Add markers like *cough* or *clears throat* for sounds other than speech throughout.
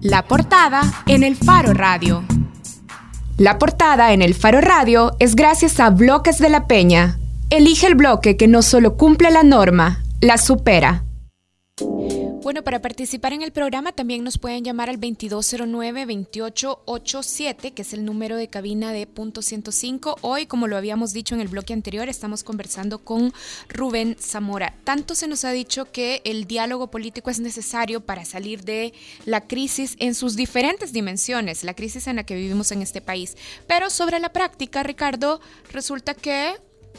La portada en el Faro Radio. La portada en el Faro Radio es gracias a Bloques de la Peña. Elige el bloque que no solo cumple la norma, la supera. Bueno, para participar en el programa también nos pueden llamar al 2209-2887, que es el número de cabina de punto 105. Hoy, como lo habíamos dicho en el bloque anterior, estamos conversando con Rubén Zamora. Tanto se nos ha dicho que el diálogo político es necesario para salir de la crisis en sus diferentes dimensiones, la crisis en la que vivimos en este país. Pero sobre la práctica, Ricardo, resulta que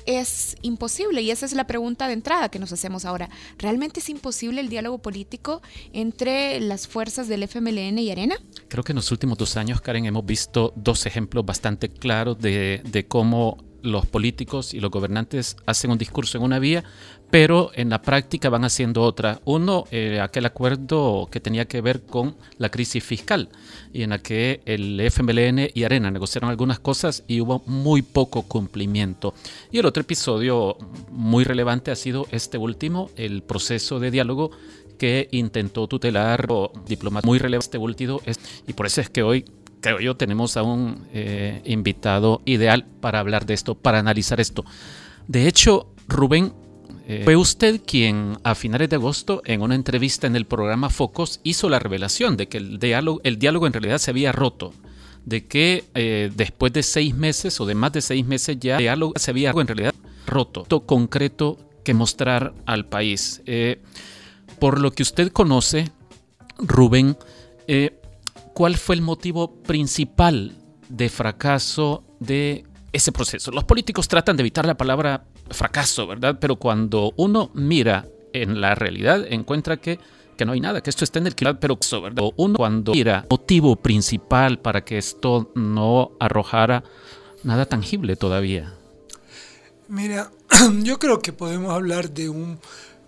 es imposible y esa es la pregunta de entrada que nos hacemos ahora. ¿Realmente es imposible el diálogo político entre las fuerzas del FMLN y Arena? Creo que en los últimos dos años, Karen, hemos visto dos ejemplos bastante claros de, de cómo los políticos y los gobernantes hacen un discurso en una vía, pero en la práctica van haciendo otra. Uno, eh, aquel acuerdo que tenía que ver con la crisis fiscal, y en la que el FMLN y Arena negociaron algunas cosas y hubo muy poco cumplimiento. Y el otro episodio muy relevante ha sido este último, el proceso de diálogo que intentó tutelar o diplomático muy relevante este último, y por eso es que hoy creo yo, tenemos a un eh, invitado ideal para hablar de esto, para analizar esto. De hecho, Rubén, eh, fue usted quien a finales de agosto, en una entrevista en el programa Focos, hizo la revelación de que el diálogo, el diálogo en realidad se había roto. De que eh, después de seis meses o de más de seis meses ya el diálogo se había en realidad roto. concreto que mostrar al país. por lo que usted conoce, Rubén, ¿Cuál fue el motivo principal de fracaso de ese proceso? Los políticos tratan de evitar la palabra fracaso, ¿verdad? Pero cuando uno mira en la realidad, encuentra que, que no hay nada, que esto está en el clima, pero ¿verdad? uno cuando mira motivo principal para que esto no arrojara nada tangible todavía. Mira, *clears throat* yo creo que podemos hablar de un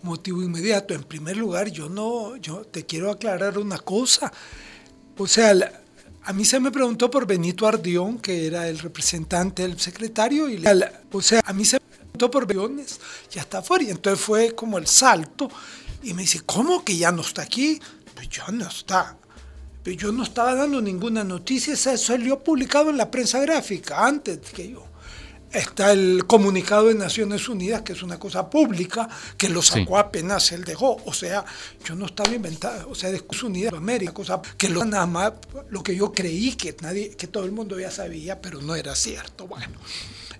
motivo inmediato. En primer lugar, yo no, yo te quiero aclarar una cosa. O sea, a mí se me preguntó por Benito Ardión, que era el representante del secretario, y o sea, a mí se me preguntó por Beones, ya está fuera. Y entonces fue como el salto, y me dice, ¿cómo que ya no está aquí? Pues ya no está. Pero yo no estaba dando ninguna noticia, eso salió publicado en la prensa gráfica antes que yo está el comunicado de Naciones Unidas, que es una cosa pública, que lo sacó apenas él dejó. O sea, yo no estaba inventado, o sea, de Unidas de América, cosa que lo, nada más lo que yo creí que nadie, que todo el mundo ya sabía, pero no era cierto. Bueno.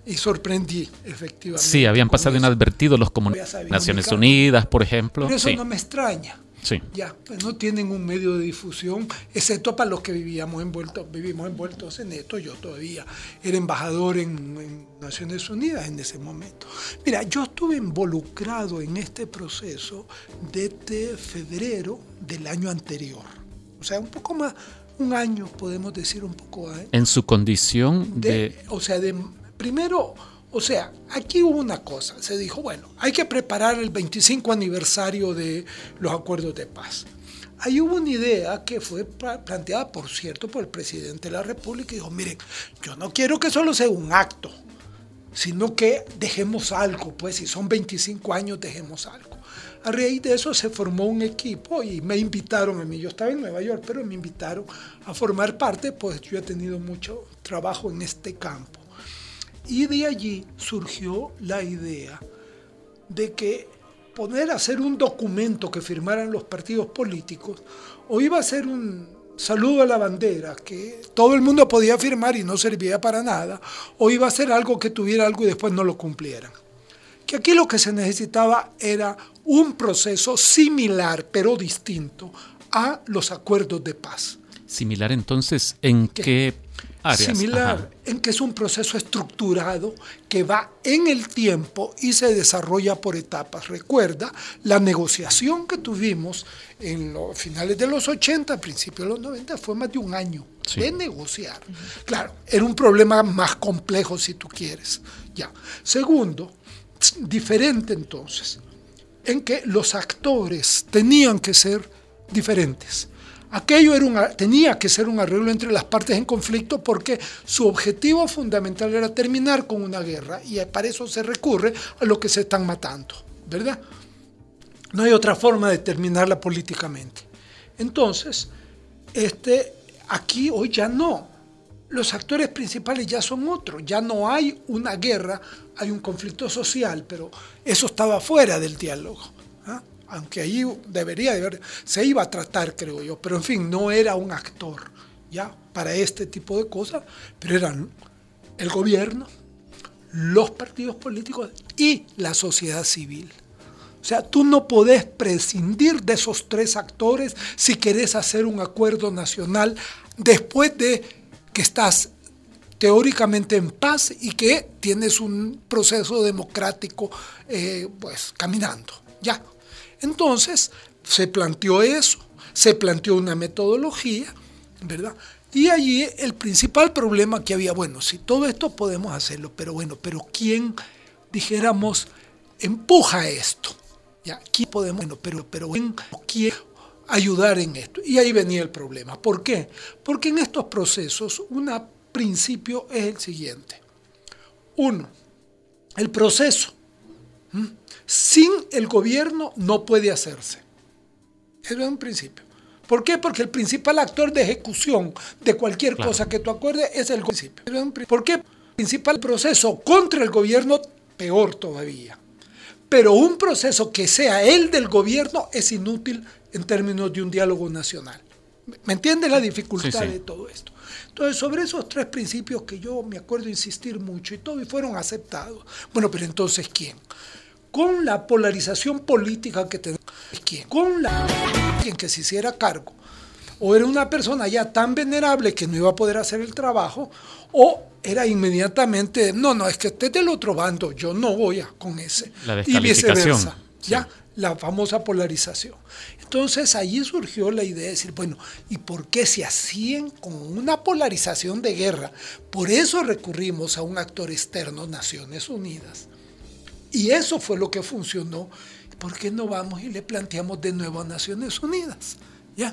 Y sorprendí, efectivamente. Sí, habían pasado inadvertidos los comunicados. Naciones Unidas, por ejemplo. Pero eso no me extraña. Ya, pues no tienen un medio de difusión, excepto para los que vivíamos envueltos, vivimos envueltos en esto. Yo todavía era embajador en, Naciones Unidas en ese momento. Mira, yo estuve involucrado en este proceso desde febrero del año anterior. O sea, un poco más, un año podemos decir un poco. ¿eh? En su condición de... O sea, de primero o sea, aquí hubo una cosa, se dijo, bueno, hay que preparar el 25 aniversario de los acuerdos de paz. Ahí hubo una idea que fue planteada, por cierto, por el presidente de la República y dijo, miren, yo no quiero que solo sea un acto, sino que dejemos algo, pues si son 25 años, dejemos algo. A raíz de eso se formó un equipo y me invitaron a mí, yo estaba en Nueva York, pero me invitaron a formar parte, pues yo he tenido mucho trabajo en este campo. Y de allí surgió la idea de que poner a hacer un documento que firmaran los partidos políticos, o iba a ser un saludo a la bandera que todo el mundo podía firmar y no servía para nada, o iba a ser algo que tuviera algo y después no lo cumplieran. Que aquí lo que se necesitaba era un proceso similar pero distinto a los acuerdos de paz. Similar entonces en qué similar en que es un proceso estructurado que va en el tiempo y se desarrolla por etapas. Recuerda la negociación que tuvimos en los finales de los 80, principios de los 90, fue más de un año de negociar. Claro, era un problema más complejo si tú quieres. Ya. Segundo, diferente entonces, en que los actores tenían que ser diferentes. Aquello era tenía que ser un arreglo entre las partes en conflicto porque su objetivo fundamental era terminar con una guerra y para eso se recurre a lo que se están matando, ¿verdad? No hay otra forma de terminarla políticamente. Entonces, este, aquí hoy ya no. Los actores principales ya son otros, ya no hay una guerra, hay un conflicto social, pero eso estaba fuera del diálogo. Aunque ahí debería de se iba a tratar, creo yo, pero en fin, no era un actor ya para este tipo de cosas, pero eran el gobierno, los partidos políticos y la sociedad civil. O sea, tú no podés prescindir de esos tres actores si querés hacer un acuerdo nacional después de que estás teóricamente en paz y que tienes un proceso democrático eh, pues caminando. Ya. Entonces se planteó eso, se planteó una metodología, ¿verdad? Y allí el principal problema que había, bueno, si todo esto podemos hacerlo, pero bueno, pero ¿quién, dijéramos, empuja esto? ¿Ya? ¿Quién podemos, bueno, pero, pero ¿quién ayudar en esto? Y ahí venía el problema. ¿Por qué? Porque en estos procesos un principio es el siguiente. Uno, el proceso sin el gobierno no puede hacerse. Eso es un principio. ¿Por qué? Porque el principal actor de ejecución de cualquier cosa que tú acuerdes es el municipio. ¿Por qué? El principal proceso contra el gobierno, peor todavía. Pero un proceso que sea el del gobierno es inútil en términos de un diálogo nacional. ¿Me entiendes la dificultad de todo esto? Entonces, sobre esos tres principios que yo me acuerdo insistir mucho y todo, y fueron aceptados. Bueno, pero entonces, ¿quién? Con la polarización política que tenemos, ¿quién? Con la quien que se hiciera cargo, o era una persona ya tan venerable que no iba a poder hacer el trabajo, o era inmediatamente, no, no, es que esté del otro bando, yo no voy a con ese. y viceversa. Ya, la famosa polarización. Entonces allí surgió la idea de decir, bueno, ¿y por qué se hacían con una polarización de guerra? Por eso recurrimos a un actor externo, Naciones Unidas. Y eso fue lo que funcionó ¿por qué no vamos y le planteamos de nuevo a Naciones Unidas? ¿Ya?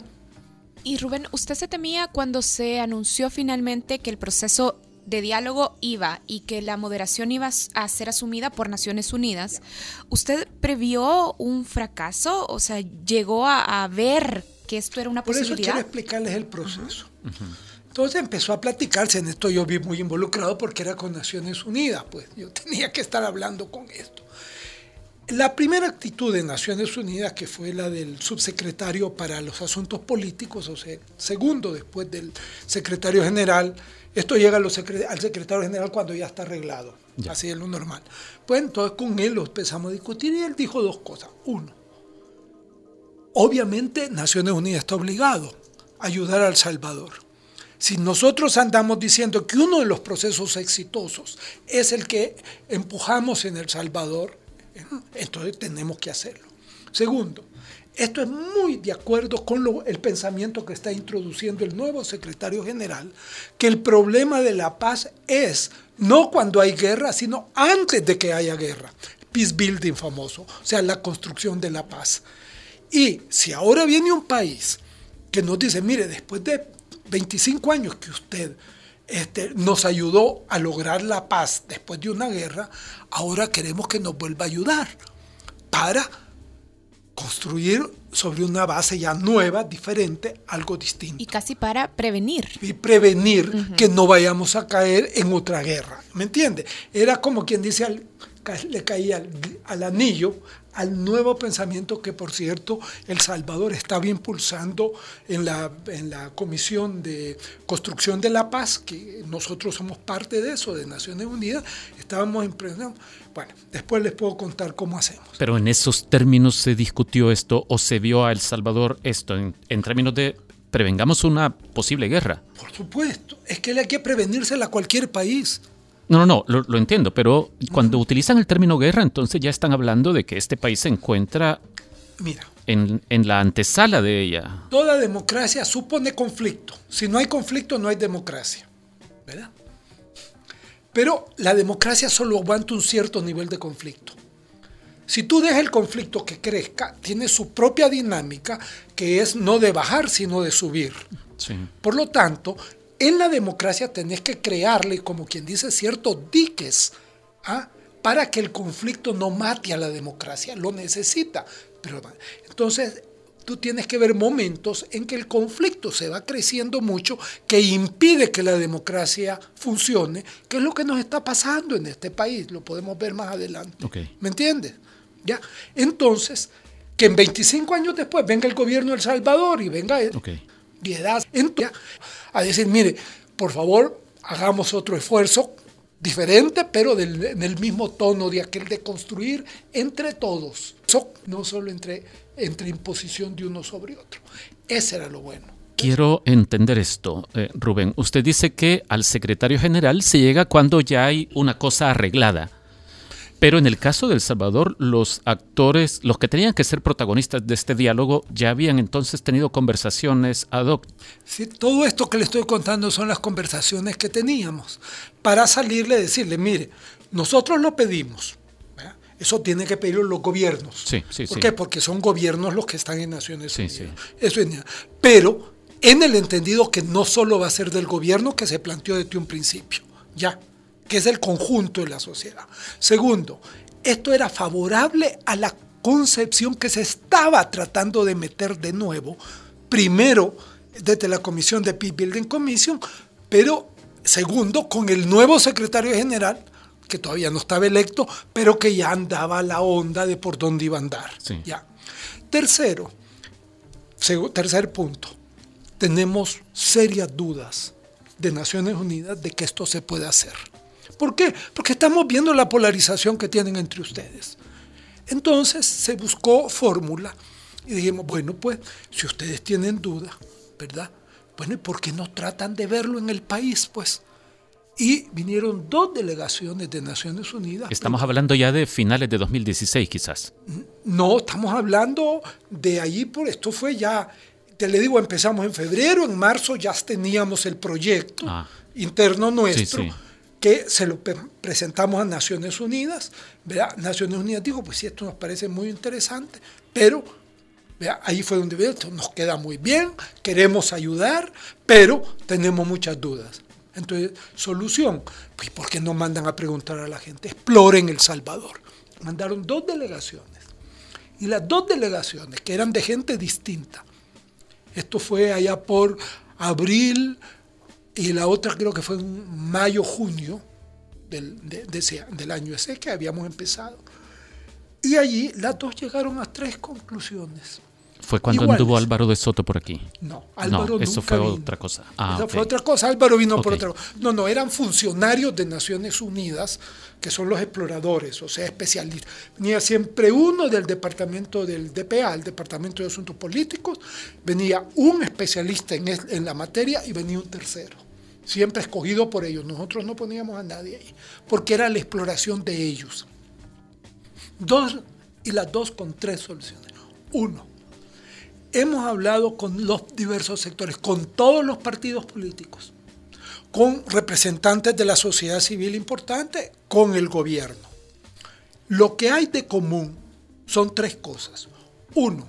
Y Rubén, ¿usted se temía cuando se anunció finalmente que el proceso de diálogo iba y que la moderación iba a ser asumida por Naciones Unidas? ¿Usted previó un fracaso? O sea, ¿llegó a, ver que esto era una posibilidad? Por eso quiero explicarles el proceso. Entonces empezó a platicarse en esto, yo vi muy involucrado porque era con Naciones Unidas, pues yo *laughs* tenía que estar hablando con esto. La primera actitud de Naciones Unidas, que fue la del subsecretario para los asuntos políticos, o sea, segundo después del secretario general, esto llega al secretario general cuando ya está arreglado, así es lo normal. Pues entonces con él lo empezamos a discutir y él dijo dos cosas. Uno, obviamente Naciones Unidas está obligado a ayudar al Salvador. Si nosotros andamos diciendo que uno de los procesos exitosos es el que empujamos en El Salvador, entonces tenemos que hacerlo. Segundo, esto es muy de acuerdo con el pensamiento que está introduciendo el nuevo secretario general, que el problema de la paz es no cuando hay guerra, sino antes de que haya guerra. Peace building famoso, o sea, la construcción de la paz. Y si ahora viene un país que nos dice, mire, después de 25 años que usted este, nos ayudó a lograr la paz después de una guerra, ahora queremos que nos vuelva a ayudar para construir sobre una base ya nueva, diferente, algo distinto. Y casi para prevenir. Y prevenir que no vayamos a caer en otra guerra. ¿Me entiende? Era como quien dice, le caía al anillo al nuevo pensamiento que, por cierto, El Salvador estaba impulsando en la, en la Comisión de Construcción de la Paz, que nosotros somos parte de eso, de Naciones Unidas, estábamos impresionados. Bueno, después les puedo contar cómo hacemos. Pero en esos términos se discutió esto o se vio a El Salvador esto en, en términos de prevengamos una posible guerra. Por supuesto, es que hay que prevenírsela a cualquier país. No, no, no, lo, entiendo, pero cuando utilizan el término guerra, entonces ya están hablando de que este país se encuentra Mira, en, en, la antesala de ella. Toda democracia supone conflicto. Si no hay conflicto, no hay democracia. ¿Verdad? Pero la democracia solo aguanta un cierto nivel de conflicto. Si tú dejas el conflicto que crezca, tiene su propia dinámica, que es no de bajar, sino de subir. Sí. Por lo tanto, en la democracia tenés que crearle, como quien dice, ciertos diques ¿ah? para que el conflicto no mate a la democracia. Lo necesita. Pero, entonces, tú tienes que ver momentos en que el conflicto se va creciendo mucho, que impide que la democracia funcione, que es lo que nos está pasando en este país, lo podemos ver más adelante. ¿Me entiendes? ¿Ya? Entonces, que en 25 años después venga el gobierno de El Salvador y venga okay. A decir, mire, por favor, hagamos otro esfuerzo diferente, pero del, en el mismo tono de aquel de construir entre todos, no solo entre, entre imposición de uno sobre otro. Ese era lo bueno. Quiero entender esto, eh, Rubén. Usted dice que al secretario general se llega cuando ya hay una cosa arreglada. Pero en el caso de El Salvador, los actores, los que tenían que ser protagonistas de este diálogo, ya habían entonces tenido conversaciones ad hoc. Sí, todo esto que le estoy contando son las conversaciones que teníamos para salirle y decirle, mire, nosotros lo pedimos. Eso tiene que pedirlo los gobiernos. Sí, sí, ¿Por qué? Porque son gobiernos los que están en Naciones Unidas. Eso es, pero en el entendido que no solo va a ser del gobierno que se planteó desde un principio. Ya que es el conjunto de la sociedad. Segundo, esto era favorable a la concepción que se estaba tratando de meter de nuevo, primero desde la comisión de Peace Building Commission, pero segundo con el nuevo secretario general, que todavía no estaba electo, pero que ya andaba la onda de por dónde iba a andar. Ya. Tercero, tercer punto, tenemos serias dudas de Naciones Unidas de que esto se puede hacer. ¿Por qué? Porque estamos viendo la polarización que tienen entre ustedes. Entonces se buscó fórmula y dijimos, bueno, pues si ustedes tienen duda, ¿verdad? Bueno, ¿y por qué no tratan de verlo en el país? Pues. Y vinieron dos delegaciones de Naciones Unidas. Estamos hablando ya de finales de 2016, quizás. No, estamos hablando de allí, por esto fue ya, te le digo, empezamos en febrero, en marzo ya teníamos el proyecto ah. interno nuestro. Sí, sí que se lo presentamos a Naciones Unidas. Naciones Unidas dijo, pues sí, esto nos parece muy interesante, pero ahí fue donde esto nos queda muy bien, queremos ayudar, pero tenemos muchas dudas. Entonces, solución, pues ¿por qué no mandan a preguntar a la gente? Exploren El Salvador. Mandaron dos delegaciones. Y las dos delegaciones, que eran de gente distinta, esto fue allá por abril, y la otra creo que fue en mayo, junio del, del año ese que habíamos empezado. Y allí las dos llegaron a tres conclusiones. ¿Fue cuando anduvo Álvaro de Soto por aquí? No, Álvaro no, eso fue otra cosa. Ah, eso fue otra cosa, Álvaro vino por otra cosa. No, no, eran funcionarios de Naciones Unidas, que son los exploradores, o sea, especialistas. Venía siempre uno del departamento del DPA, el Departamento de Asuntos Políticos, venía un especialista en, en la materia y venía un tercero siempre escogido por ellos. Nosotros no poníamos a nadie ahí, porque era la exploración de ellos. Dos, y las dos con tres soluciones. Uno, hemos hablado con los diversos sectores, con todos los partidos políticos, con representantes de la sociedad civil importante, con el gobierno. Lo que hay de común son tres cosas. Uno,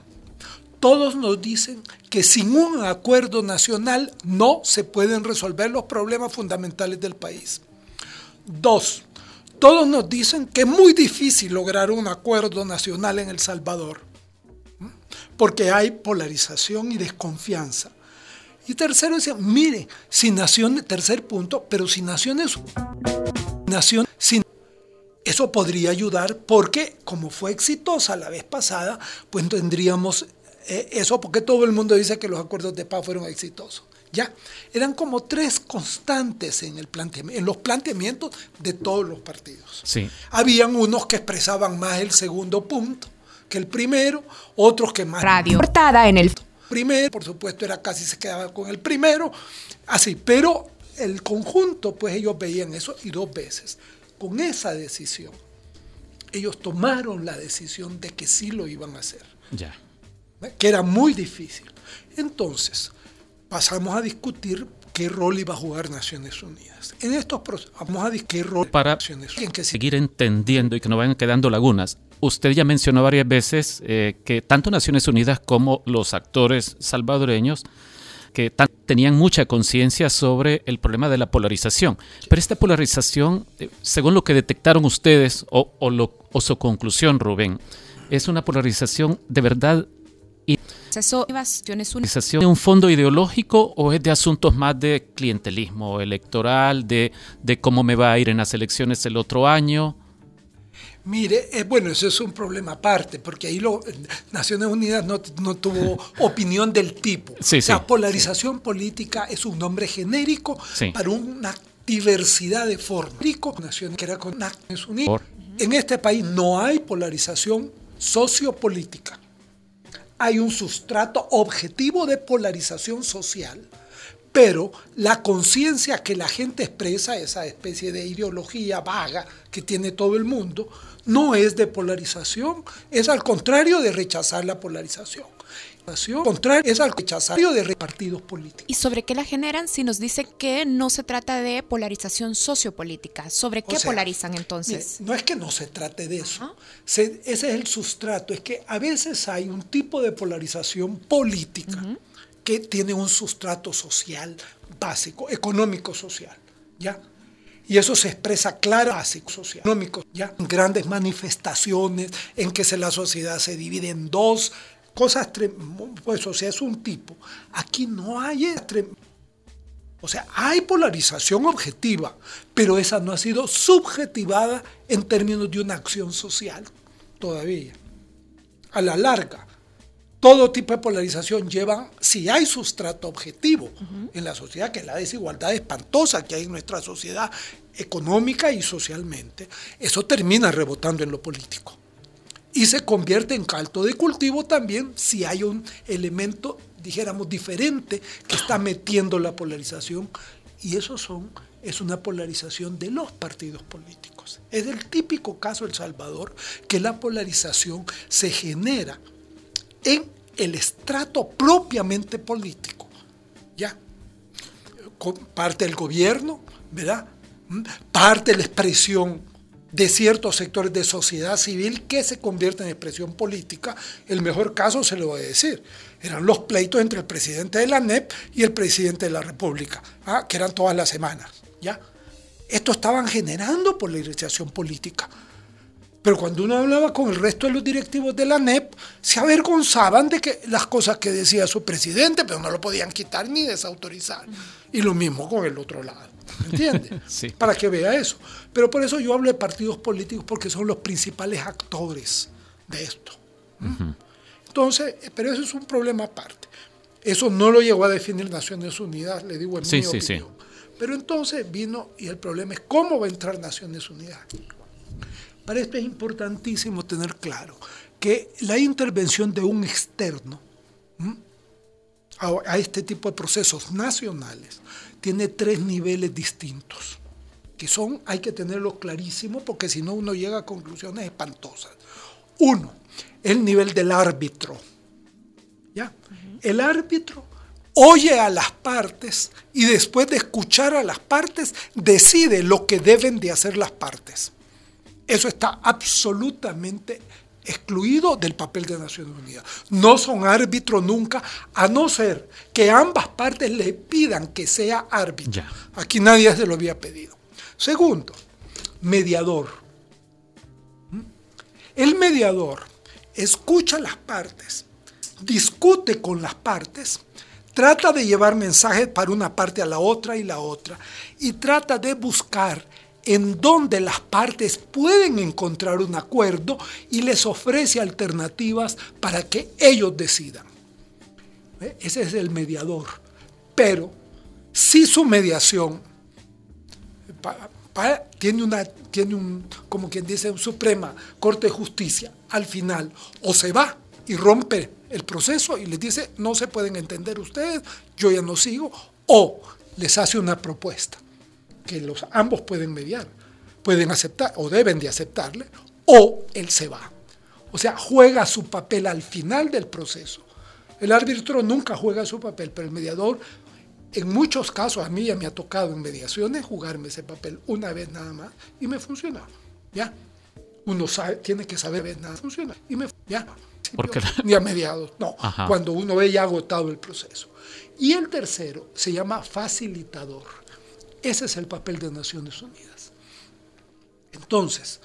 todos nos dicen que sin un acuerdo nacional no se pueden resolver los problemas fundamentales del país. Dos, todos nos dicen que es muy difícil lograr un acuerdo nacional en El Salvador, porque hay polarización y desconfianza. Y tercero, dicen, mire, si naciones, tercer punto, pero si naciones, nación, sin, eso podría ayudar porque como fue exitosa la vez pasada, pues tendríamos eh, eso porque todo el mundo dice que los acuerdos de paz fueron exitosos. Ya, eran como tres constantes en, el en los planteamientos de todos los partidos. Sí. Habían unos que expresaban más el segundo punto que el primero, otros que más... Radio. Portada en el... Primero, por supuesto, era casi se quedaba con el primero, así, pero el conjunto, pues ellos veían eso y dos veces. Con esa decisión, ellos tomaron la decisión de que sí lo iban a hacer. Ya que era muy difícil. Entonces, pasamos a discutir qué rol iba a jugar Naciones Unidas. En estos procesos, vamos a discutir qué rol para Naciones Unidas. Que seguir entendiendo y que no vayan quedando lagunas. Usted ya mencionó varias veces eh, que tanto Naciones Unidas como los actores salvadoreños que tenían mucha conciencia sobre el problema de la polarización. Pero esta polarización, eh, según lo que detectaron ustedes o, lo, o su conclusión, Rubén, es una polarización de verdad y ¿Eso es de un fondo ideológico o es de asuntos más de clientelismo electoral, de, de cómo me va a ir en las elecciones el otro año? Mire, eh, bueno, eso es un problema aparte, porque ahí lo, Naciones Unidas no, tuvo *laughs* opinión del tipo. Sí, o sea, polarización política es un nombre genérico para una diversidad de formas. Naciones que era con Naciones Unidas. En este país no hay polarización sociopolítica. Hay un sustrato objetivo de polarización social pero la conciencia que la gente expresa, esa especie de ideología vaga que tiene todo el mundo, no es de polarización, es al contrario de rechazar la polarización. Contrario, es al rechazario de partidos políticos. ¿Y sobre qué la generan si nos dicen que no se trata de polarización sociopolítica? ¿Sobre qué polarizan entonces? no es que no se trate de eso. ese es el sustrato. Es que a veces hay un tipo de polarización política que tiene un sustrato social básico, económico social. ¿Ya? Y eso se expresa claro, básico, social, económico, ya, en grandes manifestaciones en que la sociedad se divide en dos cosas, pues, o sea, es un tipo. Aquí no hay, o sea, hay polarización objetiva, pero esa no ha sido subjetivada en términos de una acción social todavía. A la larga, todo tipo de polarización lleva, si hay sustrato objetivo en la sociedad, que es la desigualdad espantosa que hay en nuestra sociedad económica y socialmente, eso termina rebotando en lo político. Y se convierte en caldo de cultivo también si hay un elemento, dijéramos, diferente que está metiendo la polarización. Y eso son, es una polarización de los partidos políticos. Es el típico caso El Salvador que la polarización se genera en el estrato propiamente político. ¿Ya? Parte del gobierno, ¿verdad? ¿Mm? Parte de la expresión de ciertos sectores de sociedad civil que se convierten en expresión política. El mejor caso se lo voy a decir. Eran los pleitos entre el presidente de la NEP y el presidente de la República, ¿ah? que eran todas las semanas. ¿ya? Esto estaban generando polarización política. Pero cuando uno hablaba con el resto de los directivos de la NEP, se avergonzaban de que las cosas que decía su presidente, pero no lo podían quitar ni desautorizar. Y lo mismo con el otro lado. ¿Entiende? *laughs* sí. Para que vea eso. Pero por eso yo hablo de partidos políticos porque son los principales actores de esto. Entonces, pero eso es un problema aparte. Eso no lo llegó a definir Naciones Unidas, le digo en mi opinión. Pero entonces vino y el problema es cómo va a entrar Naciones Unidas para esto es importantísimo tener claro que la intervención de un externo a, este tipo de procesos nacionales tiene tres niveles distintos, que son, hay que tenerlo clarísimo porque si no uno llega a conclusiones espantosas. Uno, el nivel del árbitro. ¿ya? El árbitro oye a las partes y después de escuchar a las partes decide lo que deben de hacer las partes. Eso está absolutamente excluido del papel de Naciones Unidas. No son árbitros nunca, a no ser que ambas partes le pidan que sea árbitro. Aquí nadie se lo había pedido. Segundo, mediador. ¿Mm? El mediador escucha las partes, discute con las partes, trata de llevar mensajes para una parte a la otra y la otra, y trata de buscar en donde las partes pueden encontrar un acuerdo y les ofrece alternativas para que ellos decidan. Ese es el mediador. Pero si su mediación tiene, una, tiene un, como quien dice, un Suprema Corte de Justicia, al final o se va y rompe el proceso y les dice, no se pueden entender ustedes, yo ya no sigo, o les hace una propuesta que los ambos pueden mediar, pueden aceptar o deben de aceptarle, o él se va. O sea, juega su papel al final del proceso. El árbitro nunca juega su papel, pero el mediador, en muchos casos, a mí ya me ha tocado en mediaciones jugarme ese papel una vez nada más y me funciona. ¿Ya? Uno sabe, tiene que saber nada funciona. Y me ya. Porque ni a mediados, no. Cuando uno ve ya agotado el proceso. Y el tercero se llama facilitador. Ese es el papel de Naciones Unidas. Entonces,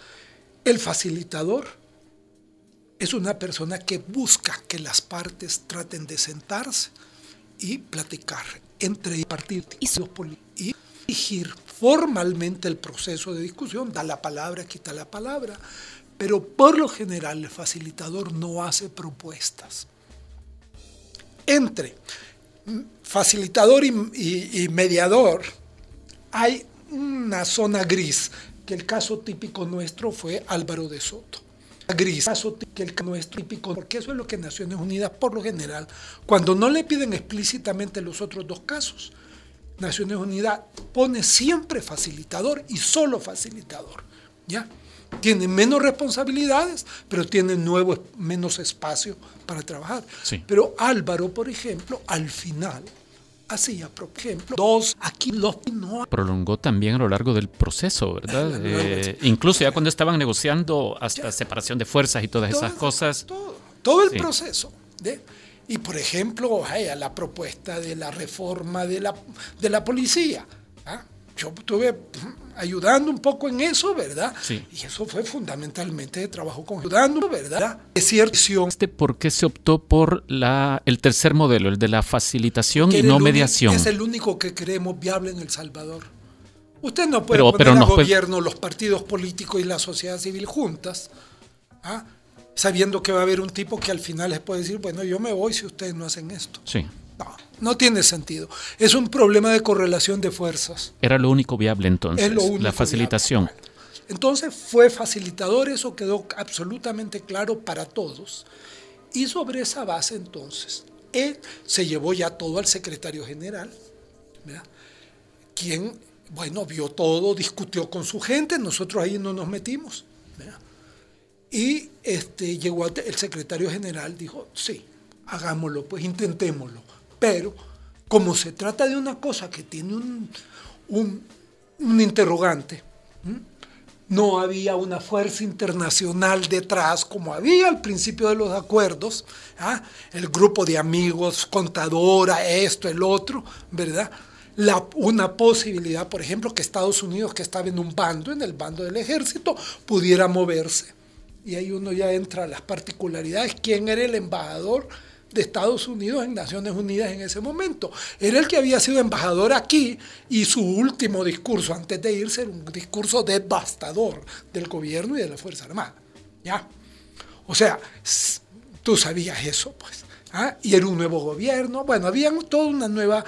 el facilitador es una persona que busca que las partes traten de sentarse y platicar entre partidos y dirigir formalmente el proceso de discusión, da la palabra, quita la palabra, pero por lo general el facilitador no hace propuestas. Entre facilitador y, mediador hay una zona gris, que el caso típico nuestro fue Álvaro de Soto. Gris, caso que el nuestro típico, porque eso es lo que Naciones Unidas por lo general, cuando no le piden explícitamente los otros dos casos, Naciones Unidas pone siempre facilitador y solo facilitador. ¿Ya? Tiene menos responsabilidades, pero tiene nuevo, menos espacio para trabajar. Pero Álvaro, por ejemplo, al final hacía, por ejemplo, dos, aquí los no. Prolongó también a lo largo del proceso, ¿verdad? *laughs* Eh, incluso ya cuando estaban negociando hasta separación de fuerzas y todas esas cosas. Todo, el proceso. ¿de? Y por ejemplo, la propuesta de la reforma de la, de la policía. ¿ah? Yo estuve ayudando un poco en eso, ¿verdad? Sí. Y eso fue fundamentalmente de trabajo con ayudando, ¿verdad? Es cierto. Este, ¿Por qué se optó por la, el tercer modelo, el de la facilitación y no mediación? Es el único que creemos viable en El Salvador. Usted no puede poner al gobierno, los partidos políticos y la sociedad civil juntas. ¿ah? sabiendo que va a haber un tipo que al final les puede decir, bueno, yo me voy si ustedes no hacen esto. Sí. No, no tiene sentido. Es un problema de correlación de fuerzas. Era lo único viable entonces, la facilitación. Entonces fue facilitador, eso quedó absolutamente claro para todos. Y sobre esa base entonces, él se llevó ya todo al secretario general, ¿verdad? quien, bueno, vio todo, discutió con su gente, nosotros ahí no nos metimos. ¿verdad? Y este, llegó el secretario general, dijo, sí, hagámoslo, pues intentémoslo. Pero como se trata de una cosa que tiene un, un, interrogante, no había una fuerza internacional detrás como había al principio de los acuerdos, ¿ah? el grupo de amigos, contadora, esto, el otro, ¿verdad? Una posibilidad, por ejemplo, que Estados Unidos, que estaba en un bando, en el bando del ejército, pudiera moverse y ahí uno ya entra a las particularidades. ¿Quién era el embajador de Estados Unidos en Naciones Unidas en ese momento? Era el que había sido embajador aquí y su último discurso antes de irse era un discurso devastador del gobierno y de la Fuerza Armada. ¿Ya? O sea, tú sabías eso, pues. ¿ah? Y era un nuevo gobierno. Bueno, había toda una nueva...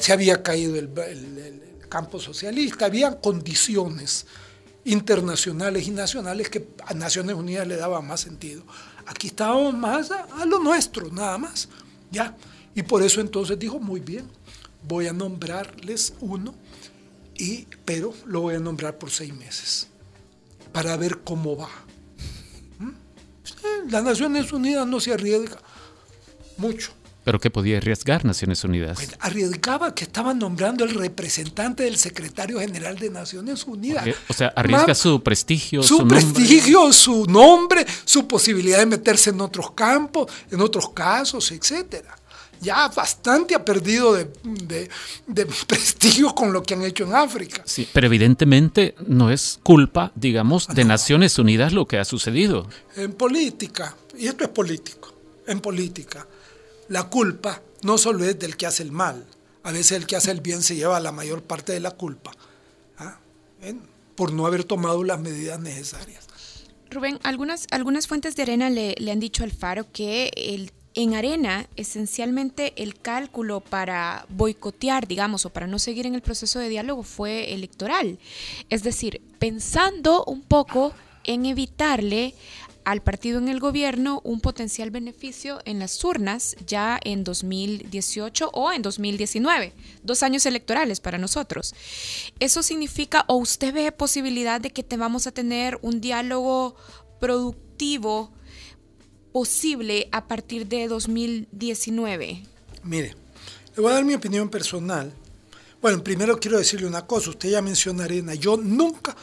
Se había caído el, campo socialista, había condiciones internacionales y nacionales que a Naciones Unidas le daba más sentido. Aquí estábamos más a, lo nuestro, nada más. ¿ya? Y por eso entonces dijo, muy bien, voy a nombrarles uno, y, pero lo voy a nombrar por seis meses, para ver cómo va. ¿Mm? Las Naciones Unidas no se arriesga mucho. ¿Pero qué podía arriesgar Naciones Unidas? Pues arriesgaba que estaban nombrando el representante del secretario general de Naciones Unidas. O sea, arriesga su prestigio, su, su prestigio, su nombre, su posibilidad de meterse en otros campos, en otros casos, etcétera. Ya bastante ha perdido de, de, *laughs* prestigio con lo que han hecho en África. Sí, pero evidentemente no es culpa, digamos, de Naciones Unidas lo que ha sucedido. En política, y esto es político, en política la culpa no solo es del que hace el mal, a veces el que hace el bien se lleva la mayor parte de la culpa ¿ah? por no haber tomado las medidas necesarias. Rubén, algunas, algunas fuentes de arena le, han dicho al Faro que el, en arena esencialmente el cálculo para boicotear, digamos, o para no seguir en el proceso de diálogo fue electoral. Es decir, pensando un poco en evitarle al partido en el gobierno un potencial beneficio en las urnas ya en 2018 o en 2019, dos años electorales para nosotros. Eso significa, o usted ve posibilidad de que te vamos a tener un diálogo productivo posible a partir de 2019. Mire, le voy a dar mi opinión personal. Bueno, primero quiero decirle una cosa, usted ya menciona Arena, yo nunca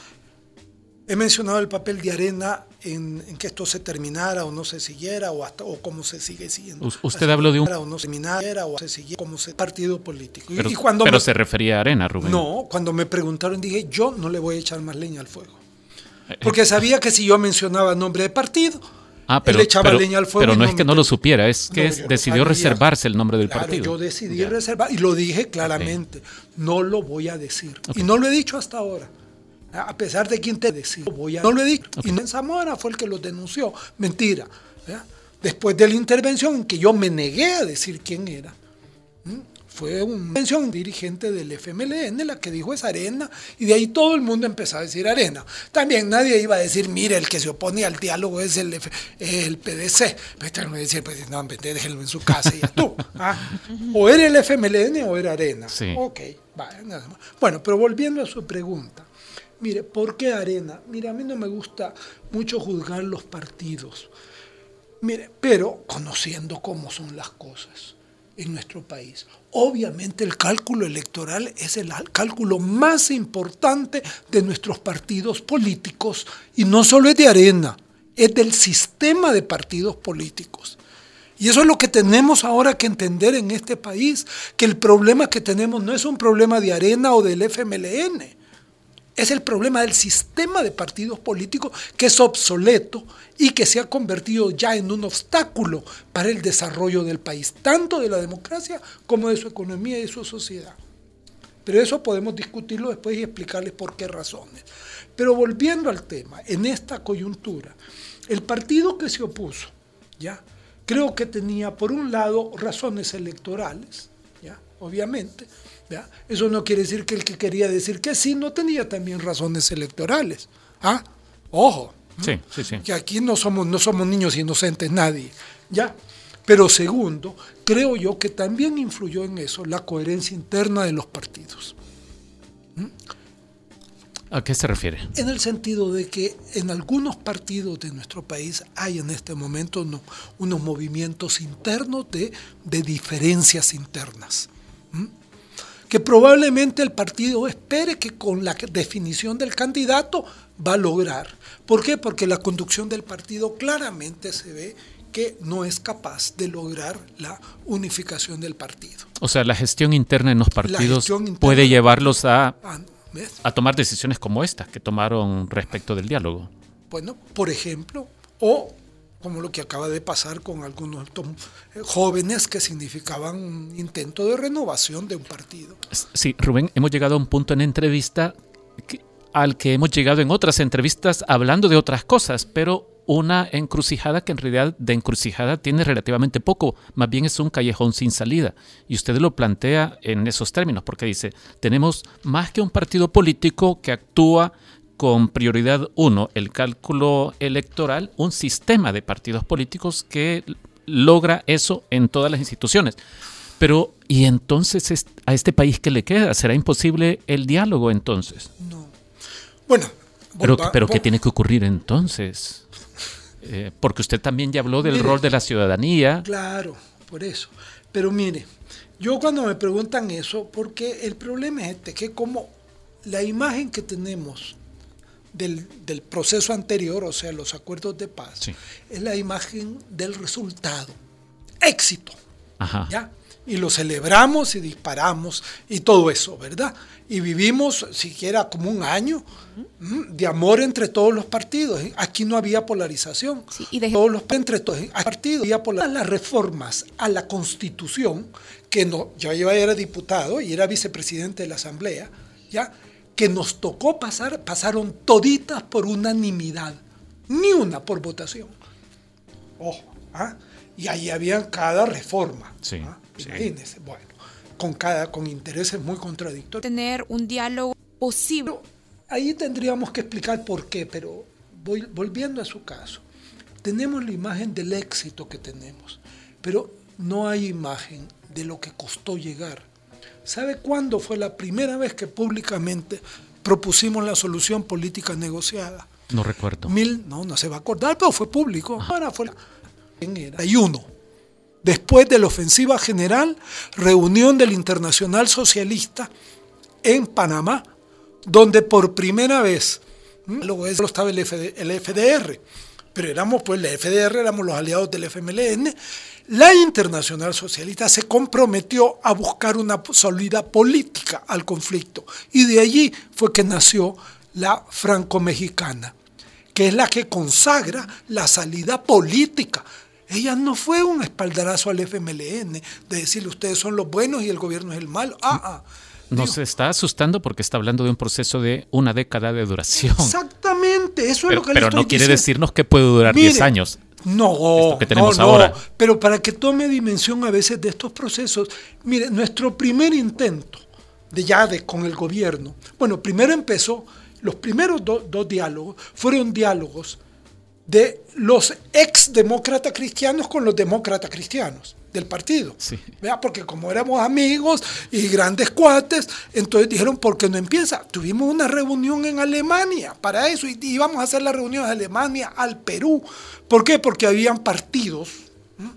He mencionado el papel de Arena en, que esto se terminara o no se siguiera o, hasta, o cómo se sigue siguiendo. Usted habló de un... O no se terminara o se siguiera como se, partido político. Pero, y cuando pero se refería a Arena, Rubén. No, cuando me preguntaron dije, yo no le voy a echar más leña al fuego. Eh, eh. Porque sabía que si yo mencionaba nombre de partido, Ah, pero, él pero- leña al fuego. pero y no es que no lo me- supiera, es que No, es- no decidió sabía. reservarse el nombre del Claro, partido. yo decidí Ya. reservar y lo dije claramente. No lo voy a decir. Y no lo he dicho hasta ahora. A pesar de quien te decía, voy a- no lo he dicho. Y no en Zamora fue el que lo denunció. Mentira. Después de la intervención en que yo me negué a decir quién era. Fue una intervención dirigente del FMLN la que dijo es Arena y de ahí todo el mundo empezó a decir Arena. También nadie iba a decir, mire, el que se opone al diálogo es el, F- el PDC. Pero me decir, pues no, déjenlo en su casa y ya tú. *laughs* ¿ah? O era el FMLN o era Arena. Sí. Ok, vaya, nada más. Bueno, pero volviendo a su pregunta. Mire, ¿por qué Arena? Mire, a mí no me gusta mucho juzgar los partidos. Mire, pero conociendo cómo son las cosas en nuestro país. Obviamente el cálculo electoral es el cálculo más importante de nuestros partidos políticos y no solo es de arena, es del sistema de partidos políticos. Y eso es lo que tenemos ahora que entender en este país, que el problema que tenemos no es un problema de arena o del FMLN, es el problema del sistema de partidos políticos que es obsoleto y que se ha convertido ya en un obstáculo para el desarrollo del país, tanto de la democracia como de su economía y de su sociedad. Pero eso podemos discutirlo después y explicarles por qué razones. Pero volviendo al tema, en esta coyuntura, el partido que se opuso, ¿ya? creo que tenía por un lado razones electorales. Obviamente, ¿ya? eso no quiere decir que el que quería decir que sí no tenía también razones electorales. ¿ah? Ojo, Sí, sí, sí. que aquí no somos, no somos niños inocentes nadie, ¿ya? Pero segundo, creo yo que también influyó en eso la coherencia interna de los partidos. ¿A qué se refiere? En el sentido de que en algunos partidos de nuestro país hay en este momento uno- unos movimientos internos de, de diferencias internas. ¿M? Que probablemente el partido espere que con la definición del candidato va a lograr. ¿Por qué? Porque la conducción del partido claramente se ve que no es capaz de lograr la unificación del partido. O sea, la gestión interna en los partidos puede llevarlos a, Ah, a tomar decisiones como estas que tomaron respecto del diálogo. Bueno, por ejemplo, o como lo que acaba de pasar con algunos eh, jóvenes que significaban un intento de renovación de un partido. Sí, Rubén, hemos llegado a un punto en entrevista que- al que hemos llegado en otras entrevistas hablando de otras cosas, pero una encrucijada que en realidad de encrucijada tiene relativamente poco, más bien es un callejón sin salida. Y usted lo plantea en esos términos, porque dice, tenemos más que un partido político que actúa con prioridad uno, el cálculo electoral, un sistema de partidos políticos que logra eso en todas las instituciones. Pero, ¿y entonces es- a este país qué le queda? ¿Será imposible el diálogo entonces? No. Bueno, Pero, pero ¿qué tiene que ocurrir entonces? Eh, porque usted también ya habló del Mire. rol de la ciudadanía. Claro, por eso. Pero mire, yo cuando me preguntan eso, porque el problema es este, que como la imagen que tenemos del, del proceso anterior, o sea, los acuerdos de paz, Sí. es la imagen del resultado, éxito. Ajá. ¿ya? Y lo celebramos y disparamos y todo eso, ¿verdad? Y vivimos siquiera como un año de amor entre todos los partidos. Aquí no había polarización. Sí, y de- Todos los entre todos los partidos había polar- las reformas a la Constitución que no, yo ya era diputado y era vicepresidente de la Asamblea, ya que nos tocó pasar, pasaron toditas por unanimidad, ni una por votación. Ojo, ¿ah? y ahí habían cada reforma. Sí, ¿ah? sí. Bueno, con cada, con intereses muy contradictorios. tener un diálogo posible. Pero ahí tendríamos que explicar por qué, pero voy, volviendo a su caso, tenemos la imagen del éxito que tenemos, pero no hay imagen de lo que costó llegar. ¿Sabe cuándo fue la primera vez que públicamente propusimos la solución política negociada? No recuerdo. Mil, no, no se va a acordar, pero fue público. Ahora fue en era. Y uno. Después de la ofensiva general, reunión del Internacional Socialista en Panamá, donde por primera vez, luego estaba el, FD el FDR, pero éramos pues el FDR, éramos los aliados del FMLN, la Internacional Socialista se comprometió a buscar una salida política al conflicto y de allí fue que nació la franco-mexicana que es la que consagra la salida política. Ella no fue un espaldarazo al FMLN de decirle ustedes son los buenos y el gobierno es el malo. Ah, ah. Nos está asustando porque está hablando de un proceso de una década de duración. Exactamente, eso es lo que Pero le estoy no quiere diciendo. decirnos que puede durar Mire, 10 años. No, Esto que tenemos no, no, ahora. Pero para que tome dimensión a veces de estos procesos, mire, nuestro primer intento de ya de, con el gobierno, bueno, primero empezó, los primeros do- dos diálogos fueron diálogos de los ex demócratas cristianos con los demócratas cristianos del partido. Sí. ¿Vea? Porque como éramos amigos y grandes cuates, entonces dijeron, ¿por qué no empieza? Tuvimos una reunión en Alemania para eso y íbamos a hacer la reunión de Alemania al Perú. ¿Por qué? Porque habían partidos, ¿m?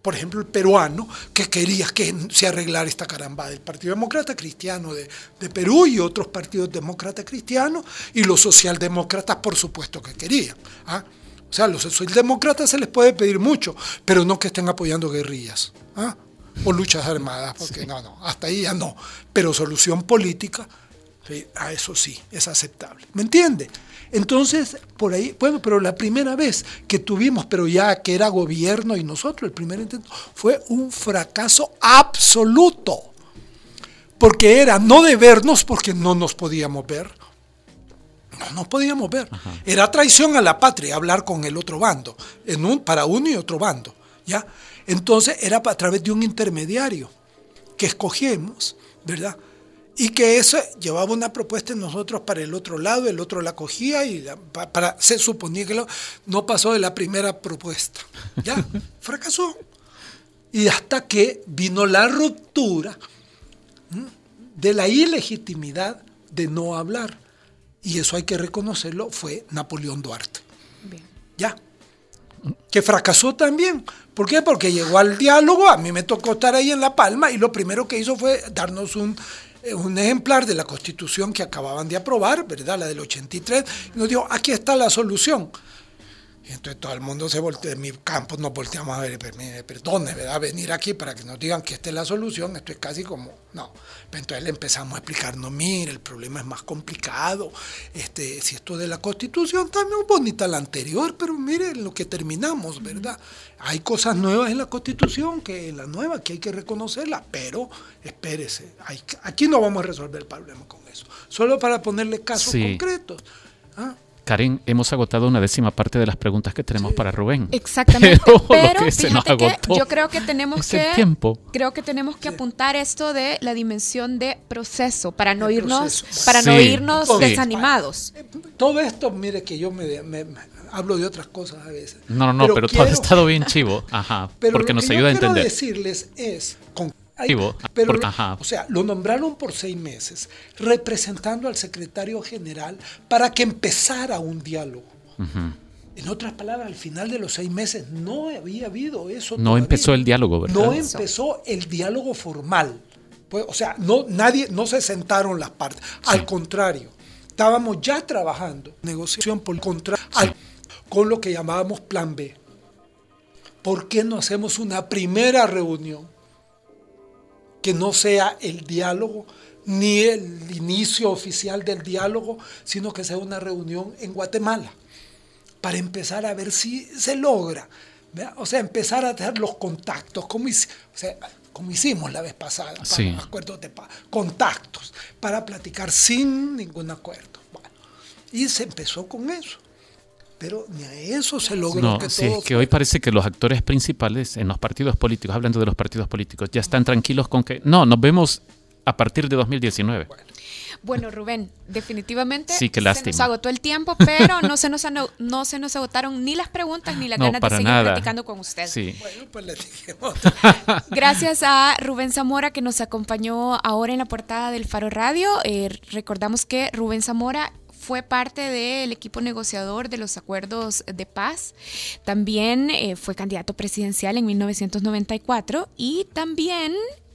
por ejemplo el peruano, que quería que se arreglara esta caramba. El Partido Demócrata Cristiano de, de Perú y otros partidos demócratas cristianos y los socialdemócratas, por supuesto que querían. ¿ah? O sea, a los socialdemócratas se les puede pedir mucho, pero no que estén apoyando guerrillas ¿ah? o luchas armadas, porque no, no, hasta ahí ya no. Pero solución política, sí, a eso sí, es aceptable. ¿Me entiende? Entonces, por ahí, bueno, pero la primera vez que tuvimos, pero ya que era gobierno y nosotros, el primer intento, fue un fracaso absoluto. Porque era no de vernos porque no nos podíamos ver, no nos podíamos ver. Era traición a la patria hablar con el otro bando, en un, para uno y otro bando. ¿ya? Entonces era a través de un intermediario que escogimos, ¿verdad? Y que eso llevaba una propuesta en nosotros para el otro lado, el otro la cogía y la- para, se suponía que lo- no pasó de la primera propuesta. Ya, *laughs* fracasó. Y hasta que vino la ruptura de la ilegitimidad de no hablar. Y eso hay que reconocerlo, fue Napoleón Duarte. Bien. Ya. Que fracasó también. ¿Por qué? Porque llegó al diálogo, a mí me tocó estar ahí en La Palma y lo primero que hizo fue darnos un, eh, un ejemplar de la constitución que acababan de aprobar, ¿verdad? La del 83, y nos dijo, aquí está la solución. Y entonces todo el mundo se voltea, en mi campo nos volteamos a ver, perdone, ¿verdad? Venir aquí para que nos digan que esta es la solución, esto es casi como, no. Entonces le empezamos a explicar, no, mire, el problema es más complicado, este, si esto de la constitución también es bonita la anterior, pero mire lo que terminamos, ¿verdad? Hay cosas nuevas en la constitución, que la nueva, que hay que reconocerla, pero espérese, hay aquí no vamos a resolver el problema con eso, solo para ponerle casos Sí. concretos. ¿ah? Karen, hemos agotado una décima parte de las preguntas que tenemos para Rubén. Exactamente, *laughs* Pero lo pero, que se nos fíjate que agotó yo creo que tenemos es que tiempo. creo que tenemos que apuntar esto de la dimensión de proceso para no irnos proceso. para no irnos sí. desanimados. Todo esto, mire que yo me, me- me- hablo de otras cosas a veces. No, no, no, pero, tú has quiero- estado bien chivo. Ajá. *laughs* pero porque lo nos que yo ayuda a quiero entender. decirles es, con, pero, ajá. o sea, lo nombraron por seis meses, representando al secretario general para que empezara un diálogo. En otras palabras, al final de los seis meses no había habido eso. No todavía. empezó el diálogo, ¿verdad? No empezó el diálogo formal. Pues, o sea, no, nadie, no se sentaron las partes. Al contrario, estábamos ya trabajando negociación por contra al- con lo que llamábamos Plan B. ¿Por qué no hacemos una primera reunión que no sea el diálogo ni el inicio oficial del diálogo, sino que sea una reunión en Guatemala? para empezar a ver si se logra. O sea, empezar a hacer los contactos, como, hici- o sea, como hicimos la vez pasada, para Sí. los acuerdos de paz, contactos, para platicar sin ningún acuerdo. Bueno, y se empezó con eso. Pero ni a eso se logró No, que sí, todo es que hoy parece que los actores principales en los partidos políticos, hablando de los partidos políticos, ya están tranquilos con que no, nos vemos a partir de 2019. Bueno, Rubén, definitivamente Sí, qué se nos agotó el tiempo, pero no se nos no se nos agotaron ni las preguntas ni las No, ganas de seguir nada. platicando con usted. Sí. Bueno, pues. *laughs* Gracias a Rubén Zamora que nos acompañó ahora en la portada del Faro Radio. Eh, recordamos que Rubén Zamora fue parte del equipo negociador de los acuerdos de paz. También eh, fue candidato presidencial en 1994 y también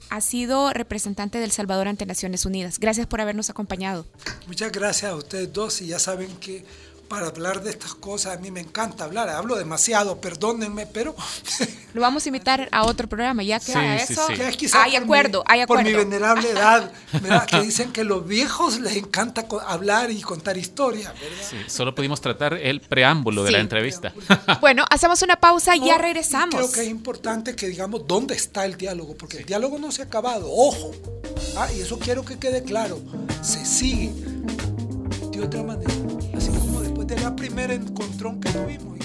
ha sido representante del Salvador ante Naciones Unidas. Gracias por habernos acompañado. Muchas gracias a ustedes dos y ya saben que para hablar de estas cosas. A mí me encanta hablar, hablo demasiado, perdónenme, pero... *laughs* Lo vamos a invitar a otro programa, ya que Sí, a eso sí. que hay por acuerdo, mi- hay acuerdo. Por mi venerable *laughs* edad, ¿verdad? que dicen que los viejos les encanta hablar y contar historias, ¿verdad? Sí, solo pudimos tratar el preámbulo de la entrevista. Bueno, hacemos una pausa y ya regresamos. Creo que es importante que digamos dónde está el diálogo, porque el diálogo no se ha acabado, ojo. Ah, y eso quiero que quede claro. Se sigue de otra manera. Así como después de la primera encontrón que tuvimos.